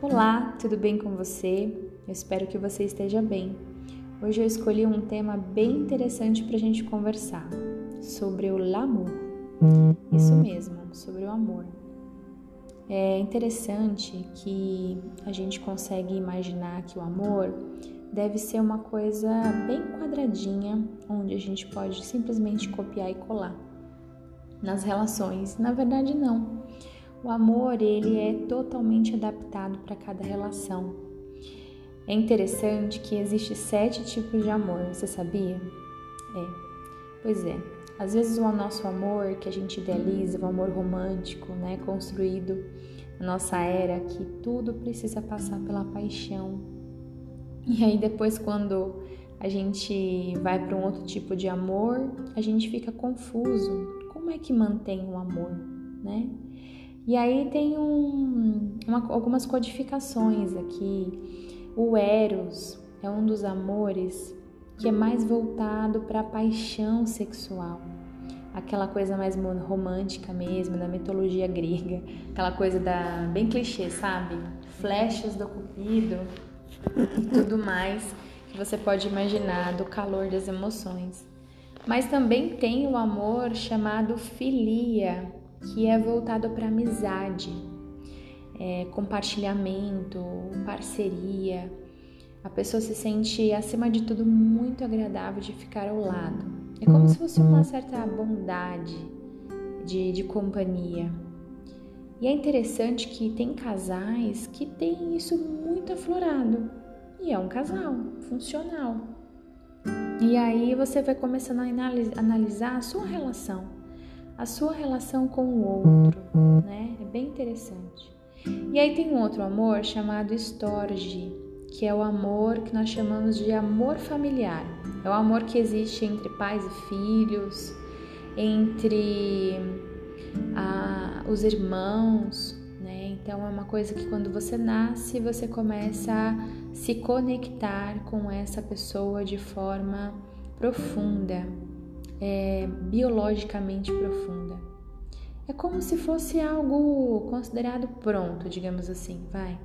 Olá, tudo bem com você? Eu espero que você esteja bem. Hoje eu escolhi um tema bem interessante para a gente conversar sobre o amor. Isso mesmo, sobre o amor. É interessante que a gente consegue imaginar que o amor deve ser uma coisa bem quadradinha, onde a gente pode simplesmente copiar e colar nas relações. Na verdade, não. O amor, ele é totalmente adaptado para cada relação. É interessante que existe sete tipos de amor, você sabia? É. Pois é. Às vezes o nosso amor que a gente idealiza, o amor romântico, né, construído na nossa era, que tudo precisa passar pela paixão. E aí depois quando a gente vai para um outro tipo de amor, a gente fica confuso. Como é que mantém o amor, né? E aí tem um, uma, algumas codificações aqui. O Eros é um dos amores que é mais voltado para a paixão sexual, aquela coisa mais romântica mesmo, da mitologia grega, aquela coisa da bem clichê, sabe? Flechas do cupido e tudo mais que você pode imaginar do calor das emoções. Mas também tem o amor chamado filia, que é voltado para amizade, é, compartilhamento, parceria. A pessoa se sente, acima de tudo, muito agradável de ficar ao lado. É como se fosse uma certa bondade de, de companhia. E é interessante que tem casais que têm isso muito aflorado. E é um casal funcional. E aí você vai começando a analisar a sua relação a sua relação com o outro, né? É bem interessante. E aí tem um outro amor chamado estorge, que é o amor que nós chamamos de amor familiar. É o amor que existe entre pais e filhos, entre ah, os irmãos, né? Então é uma coisa que quando você nasce, você começa a se conectar com essa pessoa de forma profunda, é, biologicamente profunda. É como se fosse algo considerado pronto, digamos assim, vai.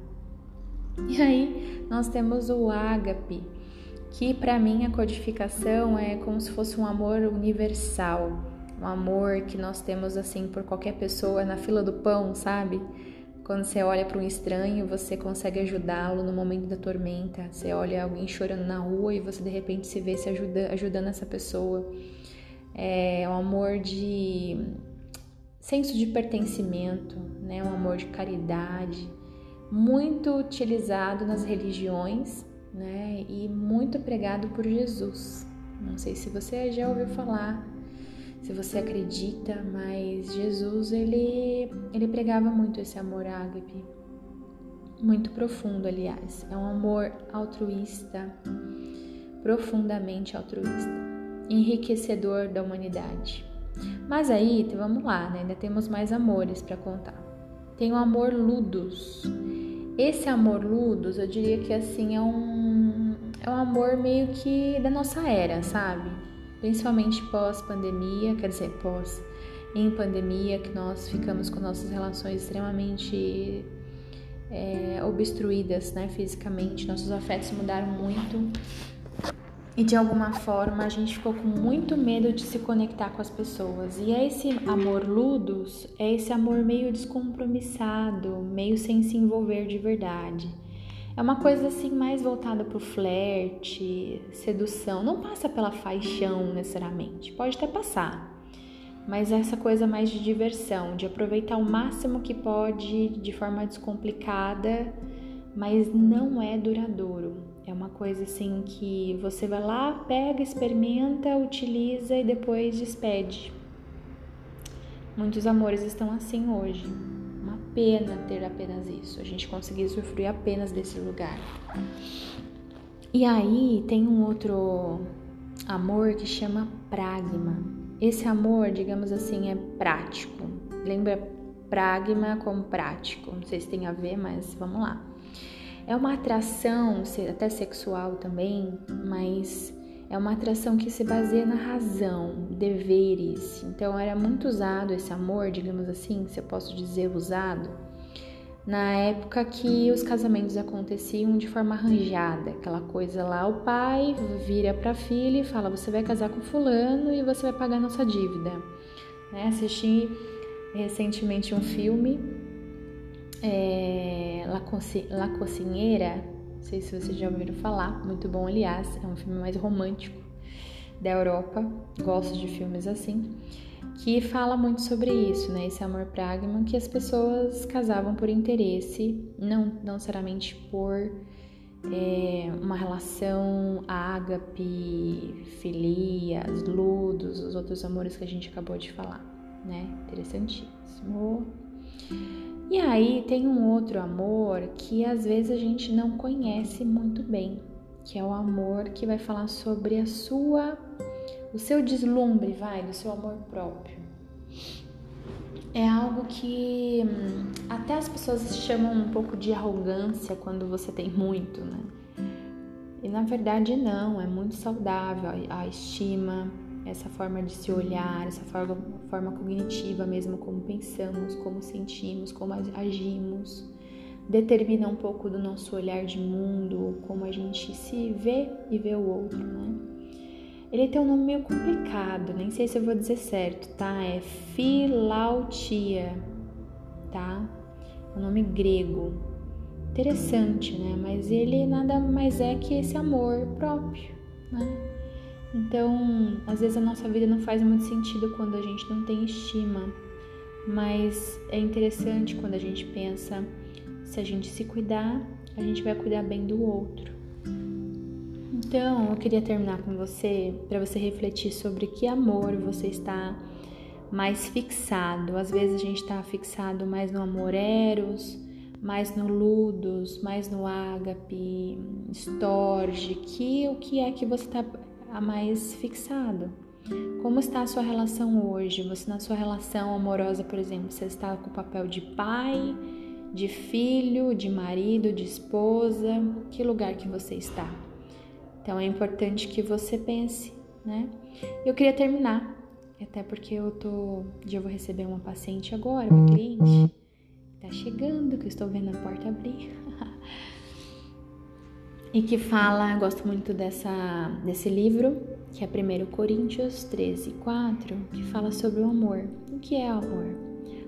E aí nós temos o ágape, que para mim a codificação é como se fosse um amor universal, um amor que nós temos assim por qualquer pessoa na fila do pão, sabe? Quando você olha para um estranho, você consegue ajudá-lo no momento da tormenta. Você olha alguém chorando na rua e você de repente se vê se ajuda, ajudando essa pessoa é um amor de senso de pertencimento, né? um amor de caridade, muito utilizado nas religiões né? e muito pregado por Jesus. Não sei se você já ouviu falar, se você acredita, mas Jesus ele, ele pregava muito esse amor ágape, muito profundo, aliás. É um amor altruísta, profundamente altruísta enriquecedor da humanidade. Mas aí, vamos lá, né? ainda temos mais amores para contar. Tem o amor ludus. Esse amor ludus, eu diria que assim é um é um amor meio que da nossa era, sabe? Principalmente pós-pandemia, quer dizer, pós em pandemia, que nós ficamos com nossas relações extremamente é, obstruídas, né, fisicamente, nossos afetos mudaram muito e de alguma forma a gente ficou com muito medo de se conectar com as pessoas. E é esse amor ludus, é esse amor meio descompromissado, meio sem se envolver de verdade. É uma coisa assim mais voltada para o flerte, sedução. Não passa pela paixão necessariamente, pode até passar, mas é essa coisa mais de diversão, de aproveitar o máximo que pode de forma descomplicada, mas não é duradouro. É uma coisa assim que você vai lá, pega, experimenta, utiliza e depois despede. Muitos amores estão assim hoje. Uma pena ter apenas isso. A gente conseguir usufruir apenas desse lugar. E aí tem um outro amor que chama pragma. Esse amor, digamos assim, é prático. Lembra pragma como prático? Não sei se tem a ver, mas vamos lá. É uma atração, até sexual também, mas é uma atração que se baseia na razão, deveres. Então era muito usado esse amor, digamos assim, se eu posso dizer usado, na época que os casamentos aconteciam de forma arranjada, aquela coisa lá, o pai vira para a filha e fala: "Você vai casar com fulano e você vai pagar nossa dívida". Né? Assisti recentemente um filme é, La, Coci La Cocinheira, não sei se vocês já ouviram falar, muito bom, aliás, é um filme mais romântico da Europa, gosto de filmes assim que fala muito sobre isso, né? Esse amor pragma, que as pessoas casavam por interesse, não, não necessariamente por é, uma relação ágape, filias, ludos, os outros amores que a gente acabou de falar, né? Interessantíssimo. E aí tem um outro amor que às vezes a gente não conhece muito bem, que é o amor que vai falar sobre a sua o seu deslumbre, vai, do seu amor próprio. É algo que hum, até as pessoas chamam um pouco de arrogância quando você tem muito, né? E na verdade não, é muito saudável a estima, essa forma de se olhar, essa forma, forma cognitiva mesmo, como pensamos, como sentimos, como agimos, determina um pouco do nosso olhar de mundo, como a gente se vê e vê o outro, né? Ele tem um nome meio complicado, nem sei se eu vou dizer certo, tá? É Filautia, tá? É um nome grego. Interessante, né? Mas ele nada mais é que esse amor próprio, né? Então, às vezes a nossa vida não faz muito sentido quando a gente não tem estima, mas é interessante quando a gente pensa se a gente se cuidar, a gente vai cuidar bem do outro. Então, eu queria terminar com você para você refletir sobre que amor você está mais fixado. Às vezes a gente está fixado mais no amor eros, mais no ludos, mais no ágape, storge, que o que é que você está mais fixado? Como está a sua relação hoje? Você na sua relação amorosa, por exemplo, você está com o papel de pai, de filho, de marido, de esposa? Que lugar que você está? Então é importante que você pense, né? Eu queria terminar, até porque eu tô, já vou receber uma paciente agora, uma cliente, tá chegando, que eu estou vendo a porta abrir. e que fala, gosto muito dessa, desse livro, que é 1 Coríntios 13, 4, que fala sobre o amor. O que é o amor?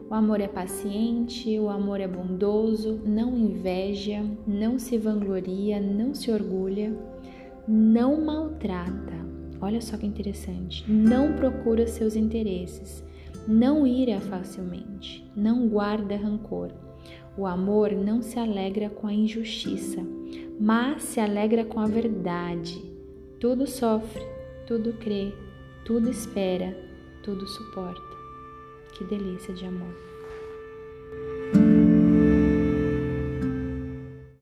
O amor é paciente, o amor é bondoso, não inveja, não se vangloria, não se orgulha não maltrata. Olha só que interessante. Não procura seus interesses, não ira facilmente, não guarda rancor. O amor não se alegra com a injustiça, mas se alegra com a verdade. Tudo sofre, tudo crê, tudo espera, tudo suporta. Que delícia de amor.